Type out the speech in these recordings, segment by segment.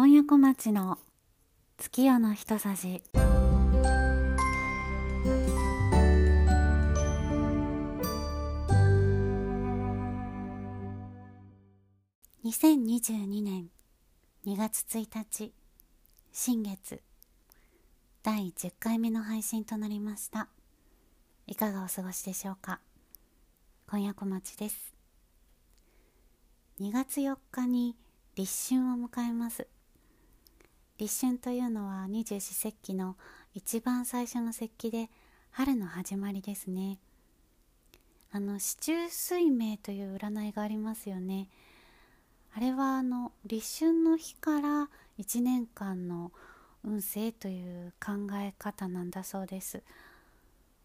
今夜小町の月夜の一さじ。2022年2月1日新月。第10回目の配信となりました。いかがお過ごしでしょうか？今夜小町です。2月4日に立春を迎えます。立春というのは二十四節気の一番最初の節気で春の始まりですね。あの四柱水明という占いがありますよね。あれはあの立春の日から1年間の運勢という考え方なんだそうです。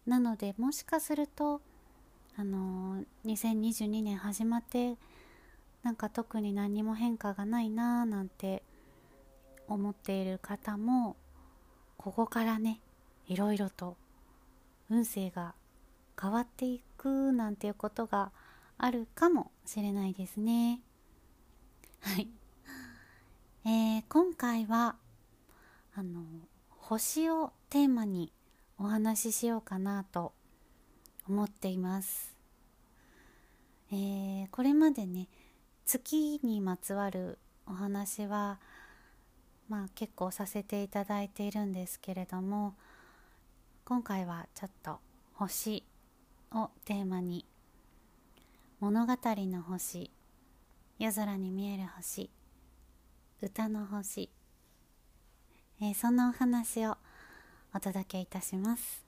なのでもしかするとあの2022年始まってなんか特に何にも変化がないなーなんて思っている方もここからねいろいろと運勢が変わっていくなんていうことがあるかもしれないですね。はい、えー、今回はあの星をテーマにお話ししようかなと思っています、えー、これまでね月にまつわるお話はまあ結構させていただいているんですけれども今回はちょっと星をテーマに物語の星夜空に見える星歌の星、えー、そんなお話をお届けいたします。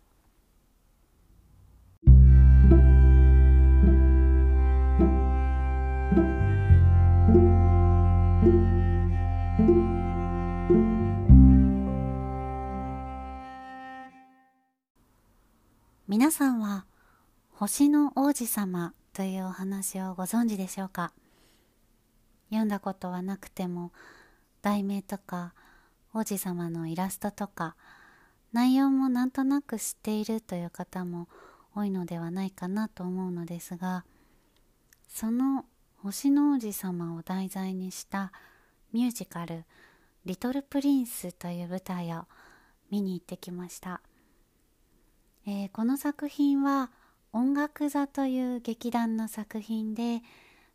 皆さんは星の王子様というお話をご存知でしょうか？読んだことはなくても題名とか王子様のイラストとか内容もなんとなく知っているという方も多いのではないかなと思うのですがその星の王子様を題材にしたミュージカル「リトル・プリンス」という舞台を見に行ってきました。えー、この作品は音楽座という劇団の作品で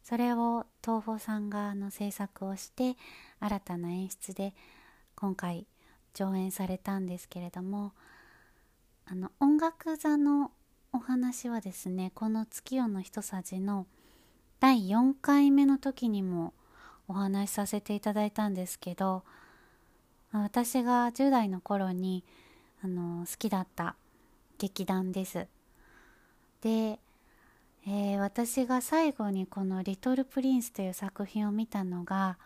それを東宝さんがの制作をして新たな演出で今回上演されたんですけれどもあの音楽座のお話はですねこの「月夜の一さじ」の第4回目の時にもお話しさせていただいたんですけど私が10代の頃にあの好きだった劇団です。で、えー、私が最後にこの「リトル・プリンス」という作品を見たのが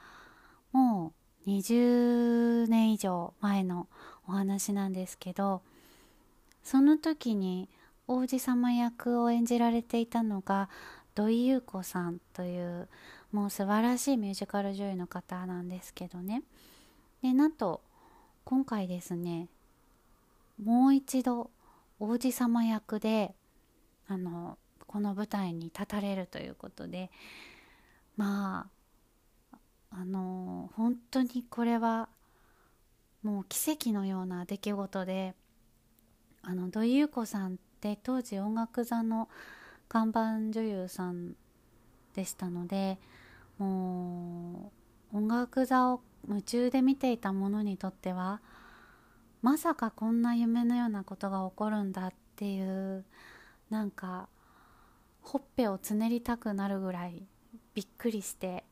もう20年以上前のお話なんですけどその時に王子様役を演じられていたのが土井優子さんというもう素晴らしいミュージカル女優の方なんですけどねでなんと今回ですねもう一度王子様役であのこの舞台に立たれるということでまああの本当にこれはもう奇跡のような出来事であの土井優子さんって当時音楽座の看板女優さんでしたのでもう音楽座を夢中で見ていた者にとってはまさかこんな夢のようなことが起こるんだっていうなんかほっぺをつねりたくなるぐらいびっくりして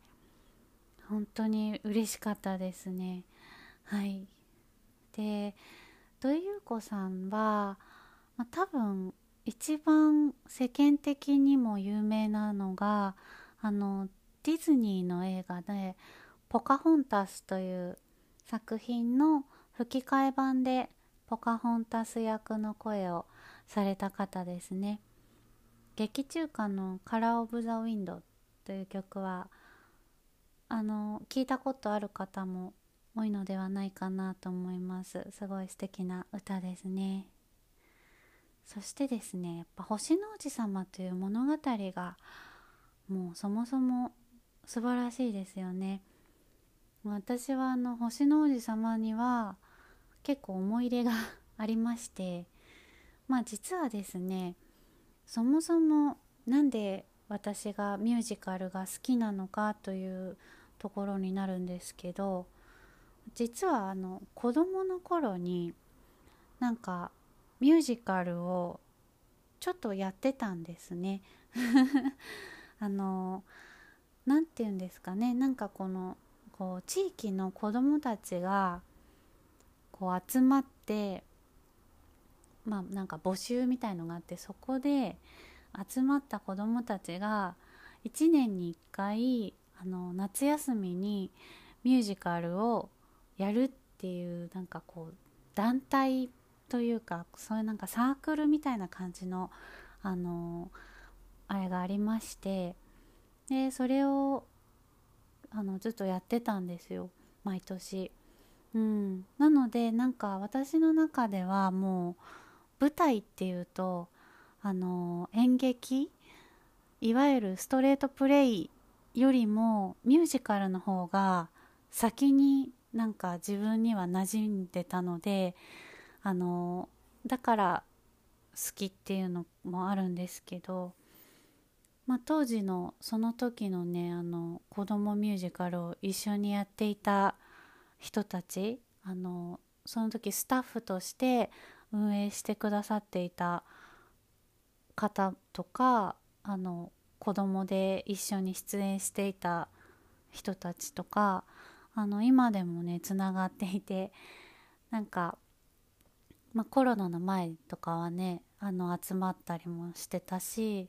本当に嬉しかったですね。はい。で土井優子さんは、まあ、多分一番世間的にも有名なのがあのディズニーの映画で「ポカホンタス」という作品の吹き替え版でポカホンタス役の声をされた方ですね。劇中歌の「カラー・オブ・ザ・ウィンド」という曲はあの聞いたことある方も多いのではないかなと思います。すごい素敵な歌ですね。そしてですねやっぱ星の王子様という物語がもうそもそも素晴らしいですよね。私はあの星の王子様には結構思い入れが ありましてまあ実はですねそもそも何で私がミュージカルが好きなのかというところになるんですけど実はあの子供の頃になんかミュージカルをちょっとやってたんですね。あの何て言うんですかねなんかこのこう地域の子供たちがこう集まってまあなんか募集みたいのがあってそこで集まった子供たちが1年に1回あの夏休みにミュージカルをやるっていうなんかこう団体というかそういうなんかサークルみたいな感じのあのあれがありましてでそれをあのずっとやってたんですよ毎年。うん、なのでなんか私の中ではもう舞台っていうとあの演劇いわゆるストレートプレイよりもミュージカルの方が先になんか自分には馴染んでたのであのだから好きっていうのもあるんですけどまあ、当時のその時のねあの子供ミュージカルを一緒にやっていた人たちあのその時スタッフとして運営してくださっていた方とかあの子供で一緒に出演していた人たちとかあの今でもねつながっていてなんか、まあ、コロナの前とかはねあの集まったりもしてたし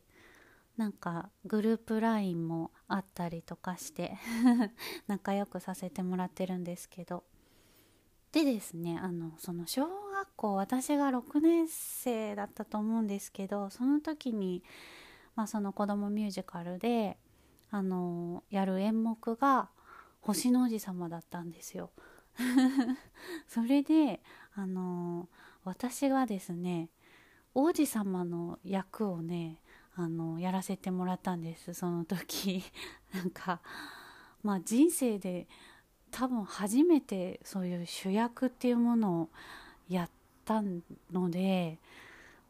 なんかグループ LINE もあったりとかして 仲良くさせてもらってるんですけどでですねあのその小学校私が6年生だったと思うんですけどその時に、まあ、その子供ミュージカルであのやる演目が「星の王子様」だったんですよ。それであの私がですね王子様の役をねあのやらせてもらったんです。その時。なんかまあ人生で多分初めてそういう主役っていうものをやったので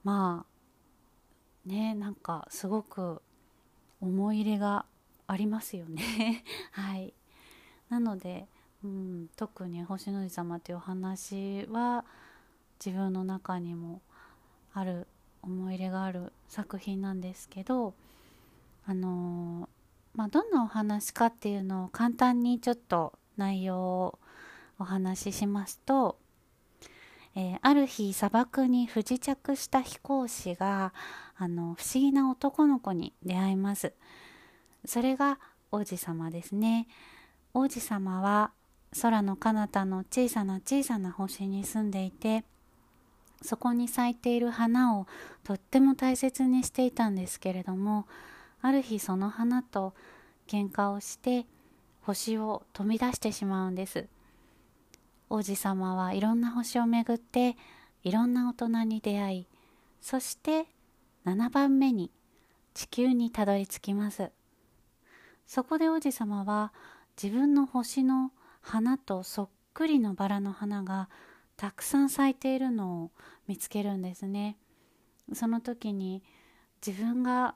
まあねなんかすごく思い入れがありますよね。はい。なので、うん、特に星の王子様っていうお話は自分の中にもある思い入れがある作品なんですけどあのまあ、どんなお話かっていうのを簡単にちょっと内容をお話ししますと、えー、ある日砂漠に不時着した飛行士があの不思議な男の子に出会います。それが王子様ですね。王子様は空の彼方の小さな小さな星に住んでいてそこに咲いている花をとっても大切にしていたんですけれどもある日その花と喧嘩をして星を飛び出してしまうんです。王子様はいろんな星を巡っていろんな大人に出会いそして7番目に地球にたどり着きます。そこで王子様は自分の星の花とそっくりのバラの花がたくさん咲いているのを見つけるんですね。その時に自分が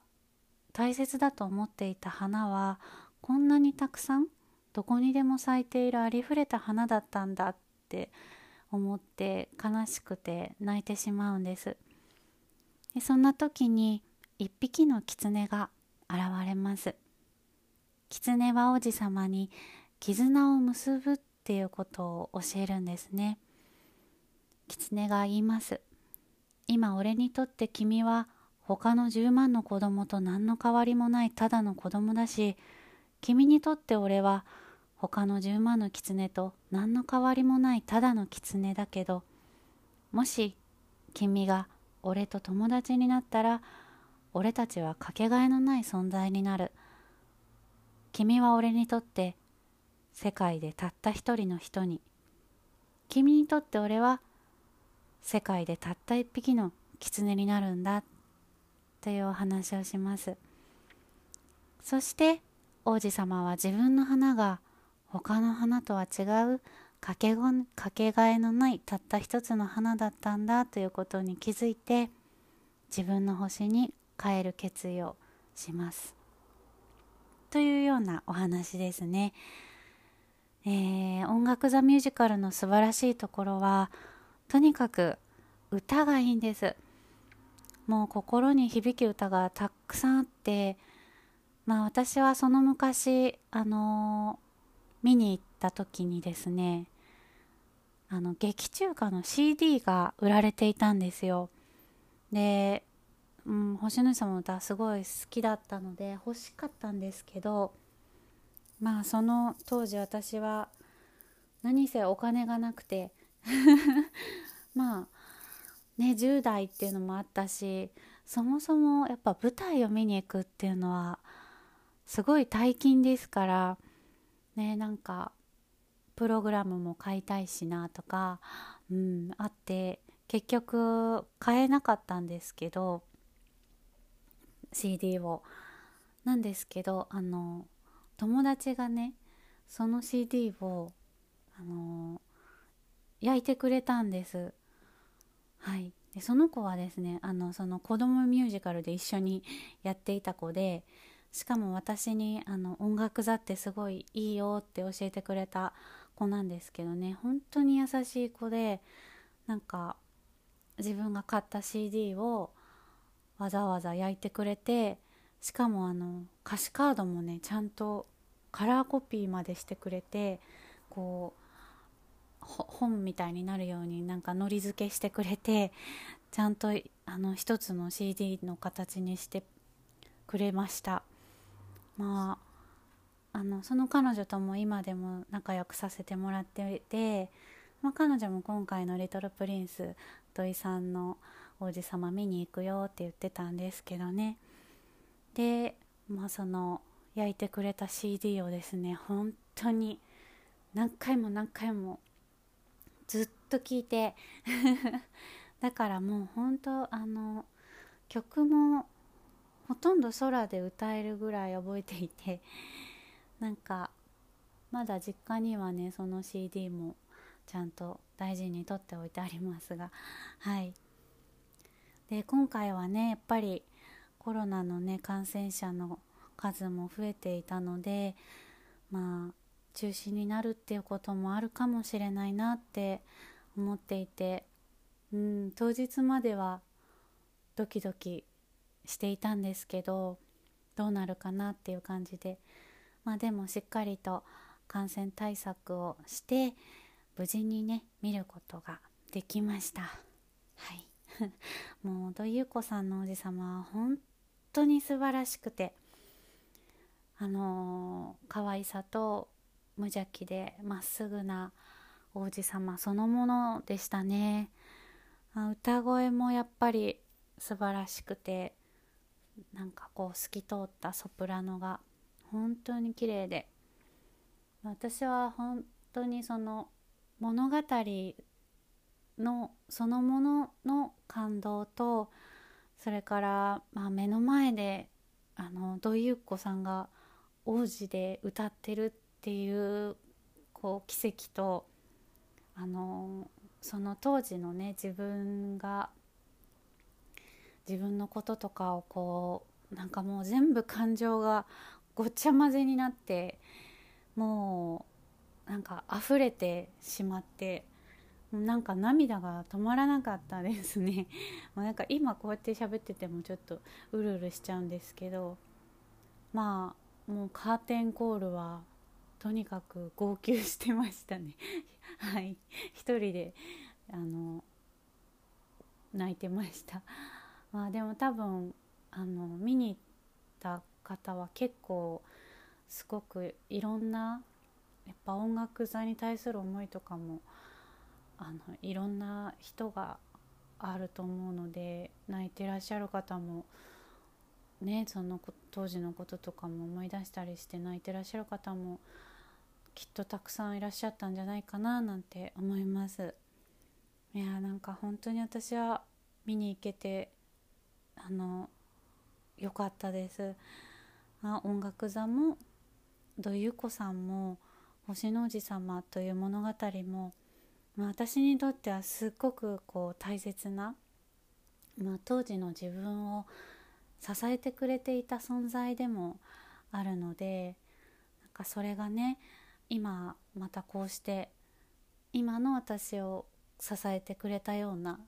大切だと思っていた花はこんなにたくさんどこにでも咲いているありふれた花だったんだって思って悲しくて泣いてしまうんです。でそんな時に一匹の狐が現れます。狐は王子様に絆を結ぶっていうことを教えるんですね。狐が言います。今俺にとって君は他の10万の子供と何の変わりもないただの子供だし、君にとって俺は他の10万の狐と何の変わりもないただの狐だけど、もし君が俺と友達になったら、俺たちはかけがえのない存在になる。君は俺にとって世界でたった一人の人に。君にとって俺は世界でたった一匹の狐になるんだというお話をします。そして王子様は自分の花が他の花とは違うかけかけがえのないたった一つの花だったんだということに気づいて自分の星に帰る決意をします。というようなお話ですね、えー、音楽座ミュージカルの素晴らしいところはとにかく歌がいいんです。もう心に響き歌がたくさんあってまあ私はその昔あの見に行った時にですねあの劇中歌の CD が売られていたんですよ。で、うん、星野さんの歌すごい好きだったので欲しかったんですけどまあその当時私は何せお金がなくて まあね10代っていうのもあったしそもそもやっぱ舞台を見に行くっていうのはすごい大金ですからねなんかプログラムも買いたいしなとか、うん、あって結局買えなかったんですけど CD を。なんですけどあの友達がねその CD をあの焼いてくれたんです。はい。でその子はですねあのその子供ミュージカルで一緒にやっていた子でしかも私にあの音楽座ってすごいいいよって教えてくれた子なんですけどね。本当に優しい子でなんか自分が買った CD をわざわざ焼いてくれてしかもあの歌詞カードもねちゃんとカラーコピーまでしてくれてこう本みたいになるようになんかのり付けしてくれてちゃんとあの一つの CD の形にしてくれました。まああのその彼女とも今でも仲良くさせてもらっていて、まあ、彼女も今回の「リトルプリンス」土井さんの王子様見に行くよって言ってたんですけどね。でまあその焼いてくれた CD をですね本当に何回も何回もずっと聴いて。だからもう本当あの曲もほとんど空で歌えるぐらい覚えていて なんかまだ実家にはねその CD もちゃんと大事に取っておいてありますがはい。で今回はねやっぱりコロナのね感染者の数も増えていたのでまあ中止になるっていうこともあるかもしれないなって思っていて、うん、当日まではドキドキしていたんですけどどうなるかなっていう感じでまあでもしっかりと感染対策をして無事にね見ることができました。はい。もう土井優子さんの王子様は本当に素晴らしくてあのー、可愛さと無邪気でまっすぐな王子様そのものでしたね。歌声もやっぱり素晴らしくてなんかこう透き通ったソプラノが本当に綺麗で私は本当にその物語のそのものの感動とそれから、まあ、目の前であの土井ゆっ子さんが王子で歌ってるっていうこう奇跡とあのその当時のね自分が自分のこととかをこうなんかもう全部感情がごっちゃ混ぜになってもうなんか溢れてしまってなんか涙が止まらなかったですね。もうなんか今こうやって喋っててもちょっとうるうるしちゃうんですけどまあもうカーテンコールはとにかく号泣してましたね。はい。一人であの泣いてました。まあでも多分あの見に行った方は結構すごくいろんなやっぱ音楽座に対する思いとかもあのいろんな人があると思うので泣いてらっしゃる方もねその当時のこととかも思い出したりして泣いてらっしゃる方もきっとたくさんいらっしゃったんじゃないかななんて思います。いやなんか本当に私は見に行けてあの良かったです。あ音楽座も土井由子さんも星の王子様という物語も、まあ、私にとってはすっごくこう大切な、まあ、当時の自分を支えてくれていた存在でもあるのでなんかそれがね今またこうして今の私を支えてくれたような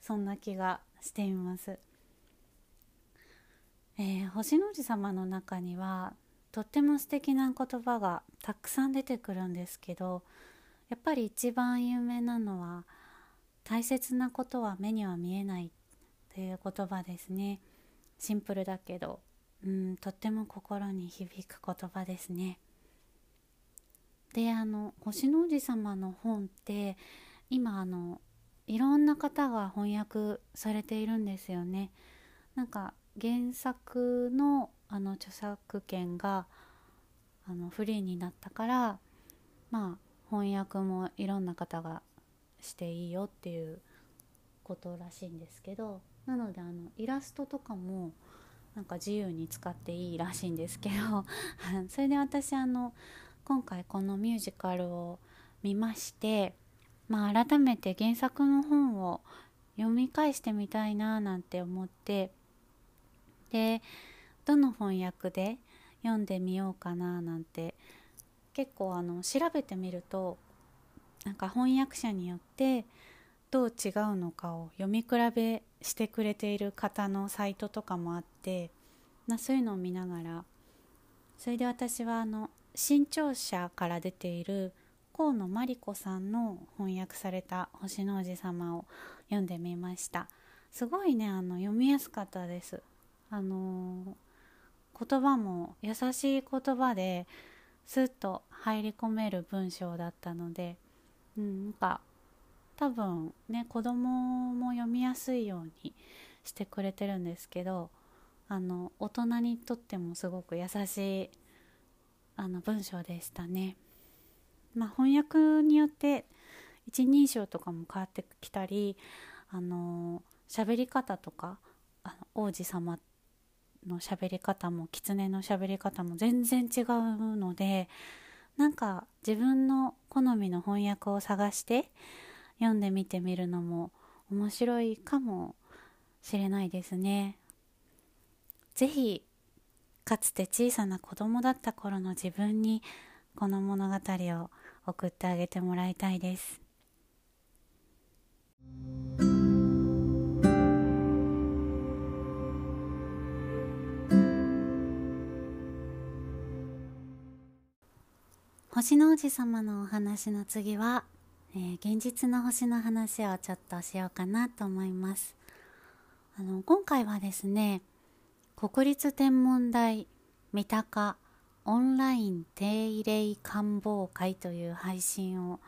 そんな気がしています。えー、星の王子様の中にはとっても素敵な言葉がたくさん出てくるんですけどやっぱり一番有名なのは「大切なことは目には見えない」という言葉ですねシンプルだけどうんとっても心に響く言葉ですね。であの星の王子様の本って今あのいろんな方が翻訳されているんですよね。なんか原作のあの著作権があのフリーになったからまあ翻訳もいろんな方がしていいよっていうことらしいんですけどなのであのイラストとかもなんか自由に使っていいらしいんですけど それで私あの今回このミュージカルを見ましてまあ改めて原作の本を読み返してみたいななんて思ってでどの翻訳で読んでみようかななんて結構あの調べてみるとなんか翻訳者によってどう違うのかを読み比べしてくれている方のサイトとかもあって、まあ、そういうのを見ながらそれで私はあの新潮社から出ている河野真理子さんの翻訳された「星の王子様」を読んでみました。すごいねあの読みやすかったです。あのー、言葉も優しい言葉ですっと入り込める文章だったので、うん、なんか多分ね子供も読みやすいようにしてくれてるんですけどあの大人にとってもすごく優しいあの文章でしたね。まあ、翻訳によって一人称とかも変わってきたりあの喋り方とかあの王子様の喋り方も狐の喋り方も全然違うのでなんか自分の好みの翻訳を探して読んでみてみるのも面白いかもしれないですね。是非かつて小さな子供だった頃の自分にこの物語を送ってあげてもらいたいです。星の王子様のお話の次は、えー、現実の星の話をちょっとしようかなと思います。あの今回はですね国立天文台三鷹オンライン定例官房会という配信を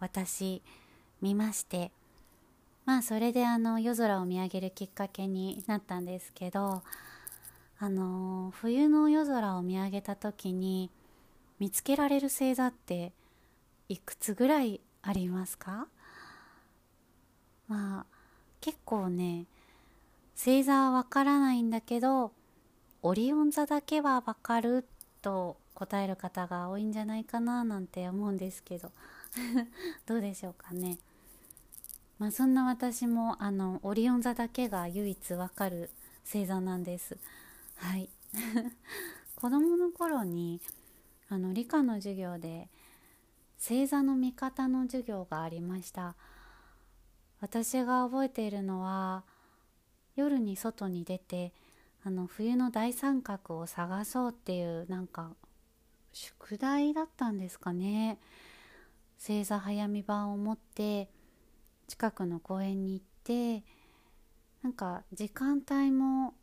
私見ましてまあそれであの夜空を見上げるきっかけになったんですけどあの冬の夜空を見上げた時に見つけられる星座っていくつぐらいありますか？まあ結構ね星座はわからないんだけどオリオン座だけはわかると答える方が多いんじゃないかななんて思うんですけど どうでしょうかね？まあそんな私もあのオリオン座だけが唯一わかる星座なんです。はい。子供の頃にあの理科の授業で星座の見方の授業がありました。私が覚えているのは夜に外に出てあの冬の大三角を探そうっていうなんか宿題だったんですかね。星座早見版を持って近くの公園に行ってなんか時間帯も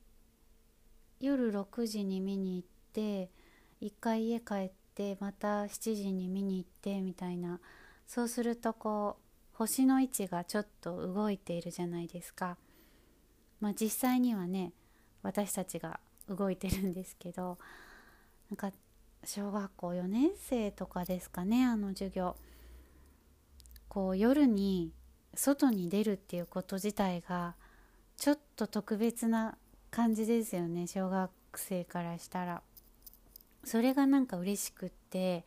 夜6時に見に行って一回家帰ってまた7時に見に行ってみたいなそうするとこう星の位置がちょっと動いているじゃないですか。まあ、実際にはね私たちが動いてるんですけどなんか小学校4年生とかですかねあの授業こう夜に外に出るっていうこと自体がちょっと特別な感じですよね小学生からしたら。それがなんか嬉しくって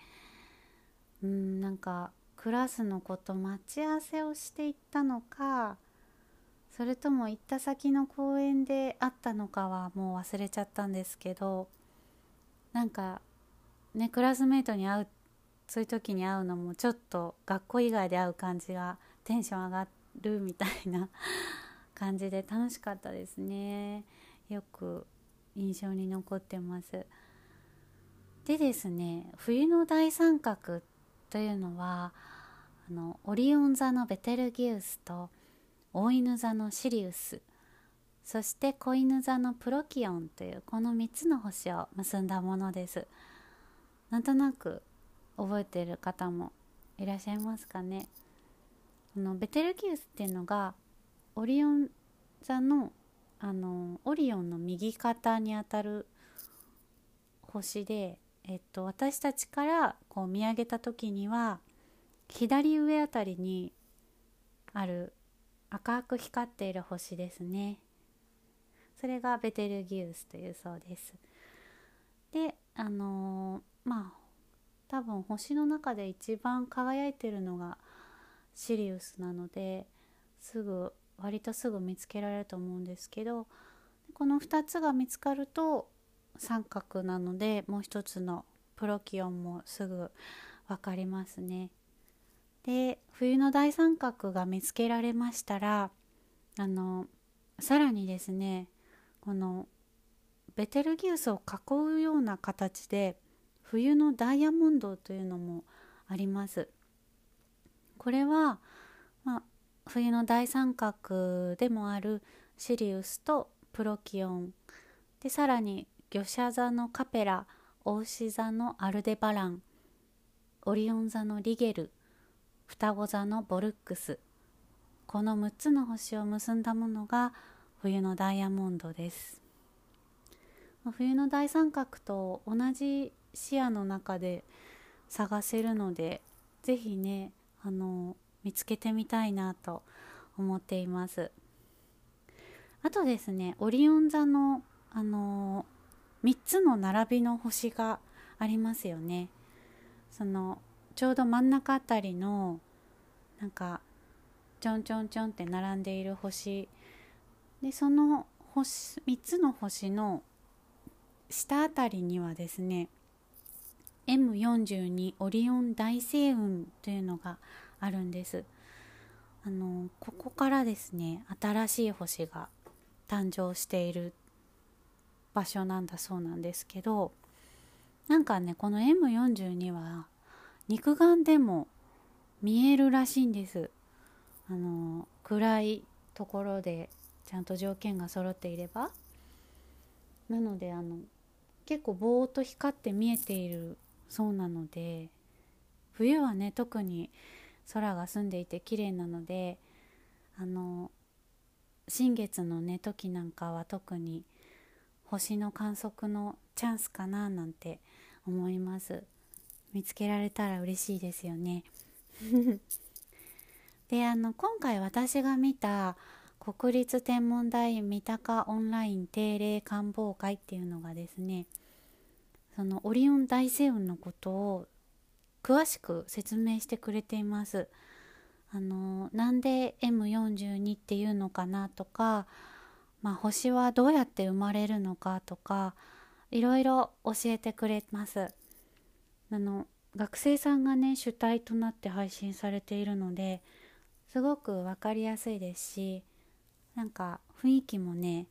うんなんかクラスの子と待ち合わせをしていったのかそれとも行った先の公園で会ったのかはもう忘れちゃったんですけどなんかねクラスメートに会うそういう時に会うのもちょっと学校以外で会う感じがテンション上がるみたいな 感じで楽しかったですね。よく印象に残ってます。でですね冬の大三角というのはあのオリオン座のベテルギウスと大犬座のシリウスそして子犬座のプロキオンというこの3つの星を結んだものです。なんとなく覚えてる方もいらっしゃいますかね。このベテルギウスっていうのがオリオン座のあのオリオンの右肩にあたる星で、えっと、私たちからこう見上げた時には左上あたりにある赤く光っている星ですね。それがベテルギウスというそうです。であのー、まあ多分星の中で一番輝いてるのがシリウスなのですぐ割とすぐ見つけられると思うんですけどこの2つが見つかると三角なのでもう一つのプロキオンもすぐ分かりますね。で冬の大三角が見つけられましたらあのさらにですねこのベテルギウスを囲うような形で冬のダイヤモンドというのもあります。これは、まあ、冬の大三角でもあるシリウスとプロキオンでさらに魚舎座のカペラお牛座のアルデバランオリオン座のリゲル双子座のボルックス。この6つの星を結んだものが冬のダイヤモンドです。冬の大三角と同じ視野の中で探せるので是非ねあの見つけてみたいなと思っています。あとですねオリオン座のあの3つの並びの星がありますよね。そのちょうど真ん中あたりのなんかちょんちょんちょんって並んでいる星。でその星3つの星の下あたりにはですね M42 オリオン大星雲というのがあるんです。あのここからですね新しい星が誕生している場所なんだそうなんですけどなんかねこの M42 は肉眼でも見えるらしいんです。あの暗いところでちゃんと条件が揃っていれば。なのであの結構ぼーっと光って見えているそうなので冬はね特に空が澄んでいて綺麗なのであの新月のね時なんかは特に星の観測のチャンスかななんて思います見つけられたら嬉しいですよね であの今回私が見た国立天文台三鷹オンライン定例官房会っていうのがですねそのオリオン大星雲のことを詳しく説明してくれています。あのなんで M42 っていうのかなとか、まあ、星はどうやって生まれるのかとかいろいろ教えてくれます。あの学生さんがね主体となって配信されているのですごく分かりやすいですしなんか雰囲気もね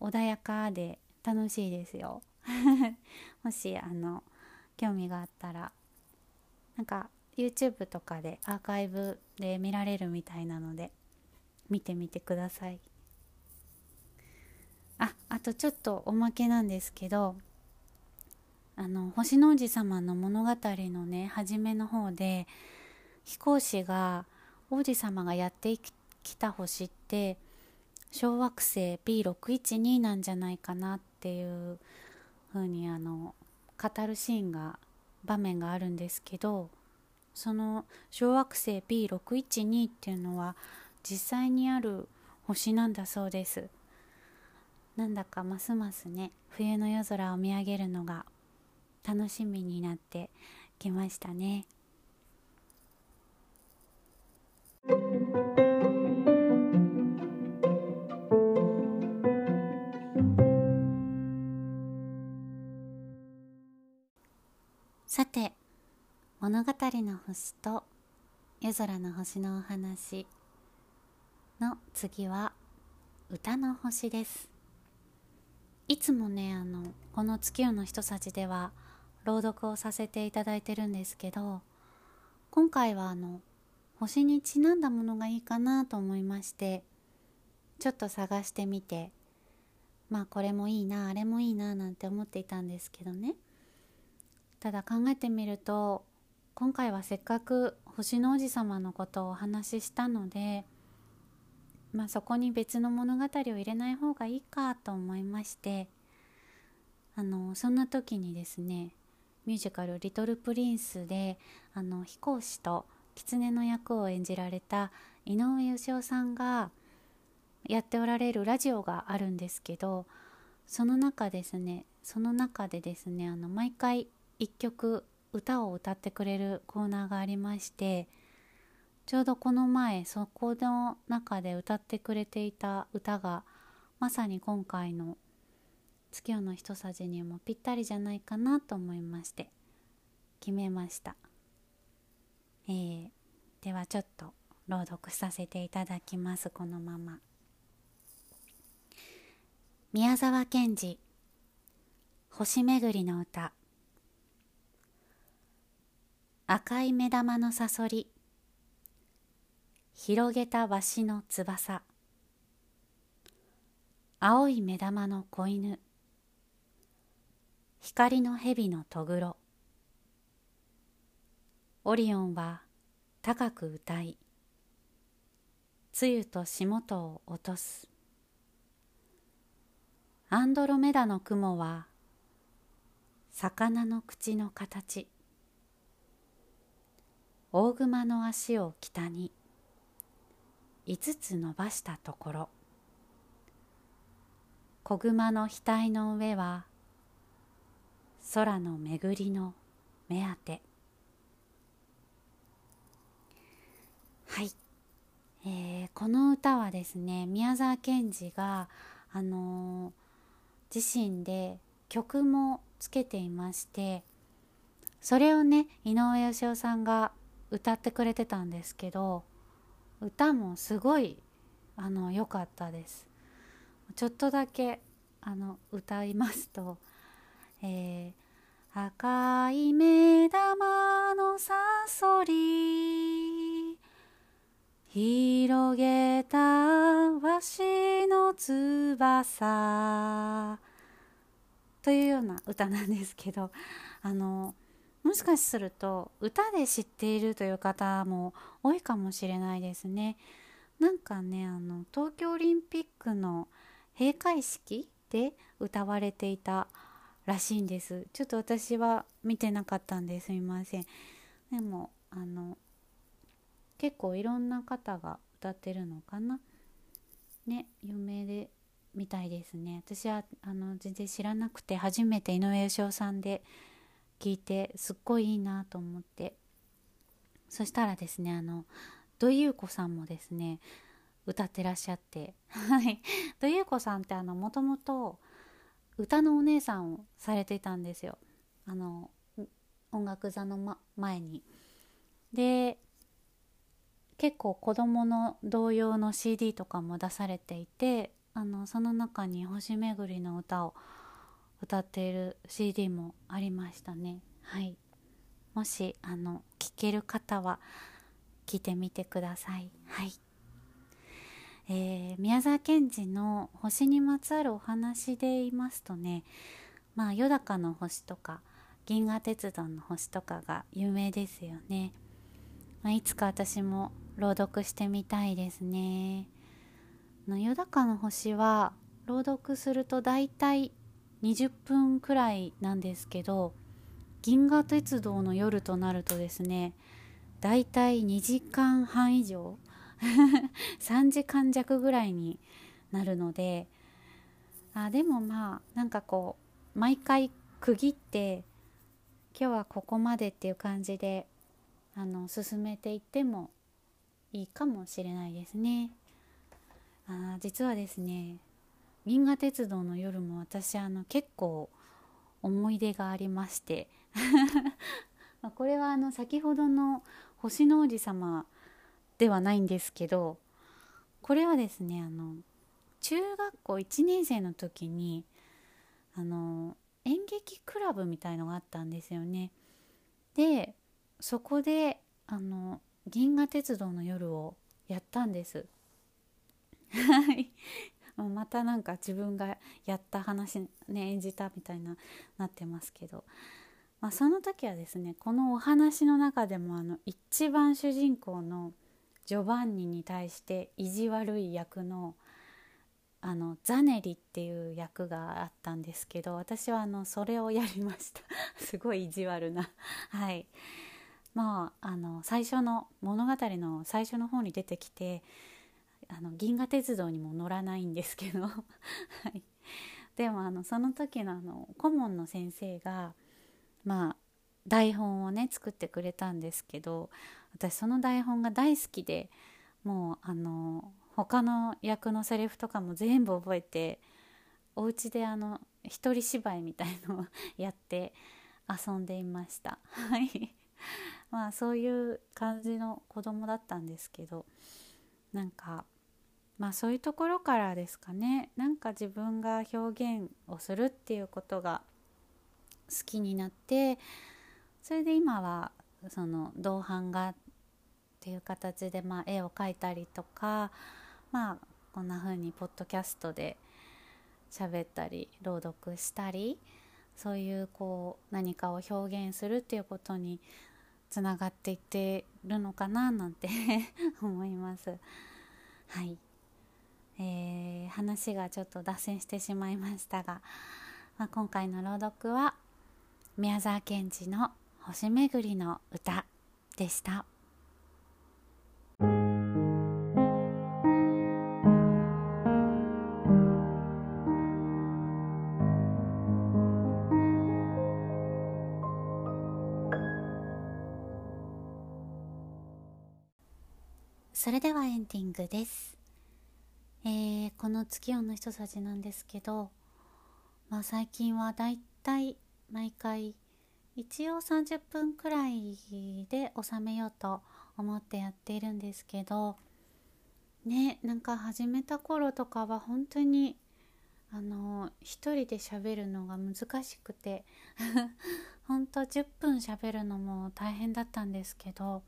穏やかで楽しいですよ。もしあの興味があったらなんか YouTube とかでアーカイブで見られるみたいなので見てみてくださいああとちょっとおまけなんですけどあの星の王子様の物語のね初めの方で飛行士が王子様がやってきた星って小惑星 B612 なんじゃないかなっていう風にあの語るシーンが場面があるんですけどその小惑星 B612 っていうのは実際にある星なんだそうです。なんだかますますね冬の夜空を見上げるのが楽しみになってきましたね。さて物語の星と夜空の星のお話の次は歌の星です。いつもねあのこの月夜の人たちでは朗読をさせていただいてるんですけど今回はあの星にちなんだものがいいかなと思いましてちょっと探してみてまあこれもいいなあれもいいななんて思っていたんですけどね。ただ考えてみると今回はせっかく星の王子様のことをお話ししたのでまあそこに別の物語を入れない方がいいかと思いましてあのそんな時にですねミュージカル「リトル・プリンスで」あの飛行士と狐の役を演じられた井上芳雄さんがやっておられるラジオがあるんですけどその中ですねその中でですねあの毎回一曲歌を歌ってくれるコーナーがありましてちょうどこの前そこの中で歌ってくれていた歌がまさに今回の「月夜の一さじ」にもぴったりじゃないかなと思いまして決めました。えー、ではちょっと朗読させていただきますこのまま。宮沢賢治星めぐりの歌。赤い目玉のさそり広げたわしの翼。青い目玉の子犬。光の蛇のとぐろオリオンは高く歌い露と霜とを落とす。アンドロメダの雲は魚の口の形。大熊の足を北に。五つ伸ばしたところ。子熊の額の上は空の巡りの目当て。はい、えー、この歌はですね宮沢賢治があのー、自身で曲もつけていましてそれをね井上芳雄さんが歌ってくれてたんですけど歌もすごいあの良かったです。ちょっとだけあの歌いますと、えー、赤い目玉のさそり広げたわしの翼というような歌なんですけどあのもしかすると歌で知っているという方も多いかもしれないですね。なんかねあの東京オリンピックの閉会式で歌われていたらしいんです。ちょっと私は見てなかったんですみません。でもあの結構いろんな方が歌ってるのかな。ね有名でみたいですね。私はあの全然知らなくて初めて井上芳雄さんで聞いてすっごいいいなと思って。そしたらですねあの土井優子さんもですね歌ってらっしゃって。はい。土井優子さんってあのもともと歌のお姉さんをされてたんですよ。あの音楽座の、ま、前に。で結構子どもの童謡の CD とかも出されていてあのその中に「星めぐりの歌」を歌っている CD もありましたね。はい。もしあの聴ける方は聞いてみてください。はい。えー、宮沢賢治の星にまつわるお話で言いますとねまあよだかの星とか銀河鉄道の星とかが有名ですよね、まあ、いつか私も朗読してみたいですね。のよだかの星は朗読するとだいたい20分くらいなんですけど銀河鉄道の夜となるとですねだいたい2時間半以上 3時間弱ぐらいになるのであでもまあなんかこう毎回区切って今日はここまでっていう感じであの進めていってもいいかもしれないですね。あ実はですね銀河鉄道の夜も私あの結構思い出がありまして、これはあの先ほどの星の王子様ではないんですけどこれはですねあの中学校1年生の時にあの演劇クラブみたいのがあったんですよね。でそこであの銀河鉄道の夜をやったんです。またなんか自分がやった話ね演じたみたいななってますけど、まあ、その時はですねこのお話の中でもあの一番主人公のジョバンニに対して意地悪い役のあのザネリっていう役があったんですけど私はあのそれをやりました。すごい意地悪な。はい。まああの最初の物語の最初の方に出てきてあの銀河鉄道にも乗らないんですけど、はい、でもあのその時のあの顧問の先生がまあ台本をね作ってくれたんですけど私その台本が大好きでもうあの他の役のセリフとかも全部覚えてお家であの一人芝居みたいのを やって遊んでいました。はい。まあそういう感じの子供だったんですけどなんかまあそういうところからですかねなんか自分が表現をするっていうことが好きになってそれで今はその銅版画っていう形でまあ絵を描いたりとかまあこんな風にポッドキャストで喋ったり朗読したりそういうこう何かを表現するっていうことにつながっていってるのかななんて 思います。はい、えー、話がちょっと脱線してしまいましたが、まあ、今回の朗読は宮沢賢治の「星めぐりの歌」でした。それではエンディングです。月夜の人たちなんですけど、まあ、最近はだいたい毎回一応30分くらいで収めようと思ってやっているんですけどねなんか始めた頃とかは本当にあの一人で喋るのが難しくて 本当10分喋るのも大変だったんですけど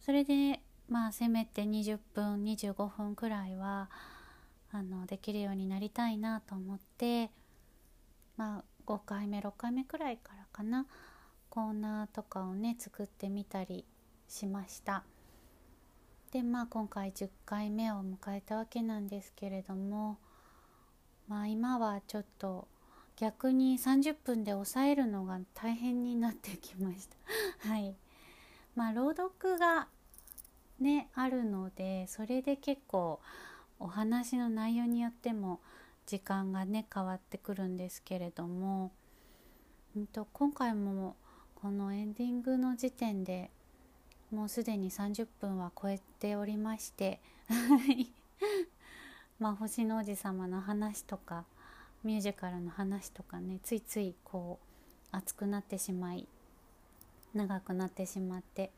それでまあせめて20分25分くらいはあのできるようになりたいなと思ってまあ5回目6回目くらいからかなコーナーとかをね作ってみたりしました。でまあ今回10回目を迎えたわけなんですけれどもまあ今はちょっと逆に30分で抑えるのが大変になってきました。はい。まあ朗読がねあるのでそれで結構お話の内容によっても時間がね変わってくるんですけれども、うんと、今回もこのエンディングの時点でもうすでに30分は超えておりまして まあ星の王子様の話とかミュージカルの話とかねついついこう熱くなってしまい長くなってしまって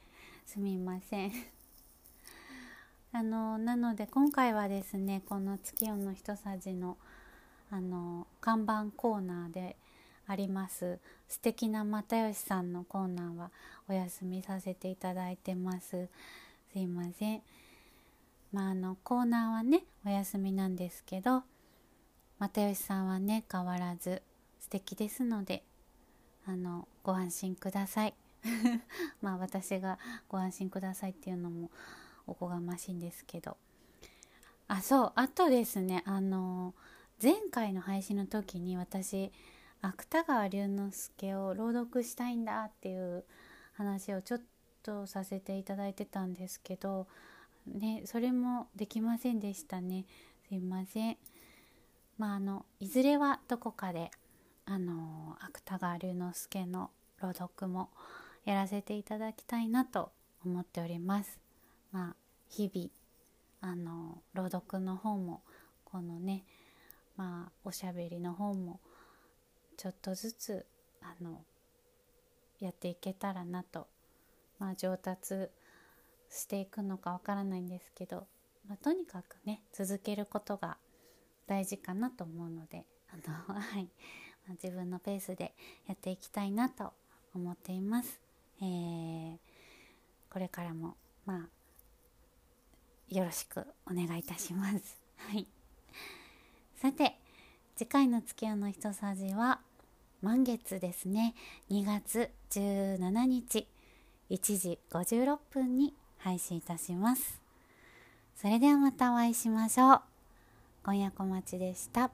すみません。あのなので今回はですねこの月夜の一さじのあの看板コーナーであります素敵な又吉さんのコーナーはお休みさせていただいてます。すいません。まああのコーナーはねお休みなんですけど又吉さんはね変わらず素敵ですのであのご安心ください。まあ私がご安心くださいっていうのもおこがましいんですけど。あそうあとですねあの前回の配信の時に私芥川龍之介を朗読したいんだっていう話をちょっとさせていただいてたんですけどねそれもできませんでしたね。すいません。まああのいずれはどこかであの芥川龍之介の朗読もやらせていただきたいなと思っております。まあ日々あの朗読の方もこのねまあおしゃべりの方もちょっとずつあのやっていけたらなと、まあ、上達していくのかわからないんですけど、まあ、とにかくね続けることが大事かなと思うのであの、はいまあ、自分のペースでやっていきたいなと思っています。えー、これからもまあよろしくお願いいたします。はい、さて次回の月夜の一さじは満月ですね。2月17日1時56分に配信いたします。それではまたお会いしましょう。今夜小町でした。